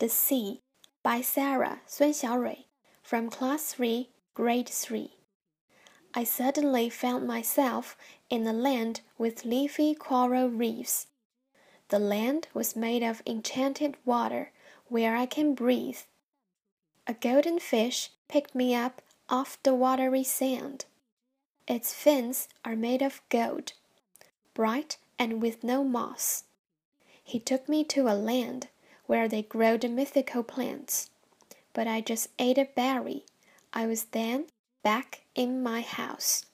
The Sea by Sarah Sun Xiaorui from Class 3, Grade 3. I suddenly found myself in a land with leafy coral reefs. The land was made of enchanted water where I can breathe. A golden fish picked me up off the watery sand. Its fins are made of gold, bright and with no moss. He took me to a land where they grow the mythical plants, but I just ate a berry. I was then back in my house.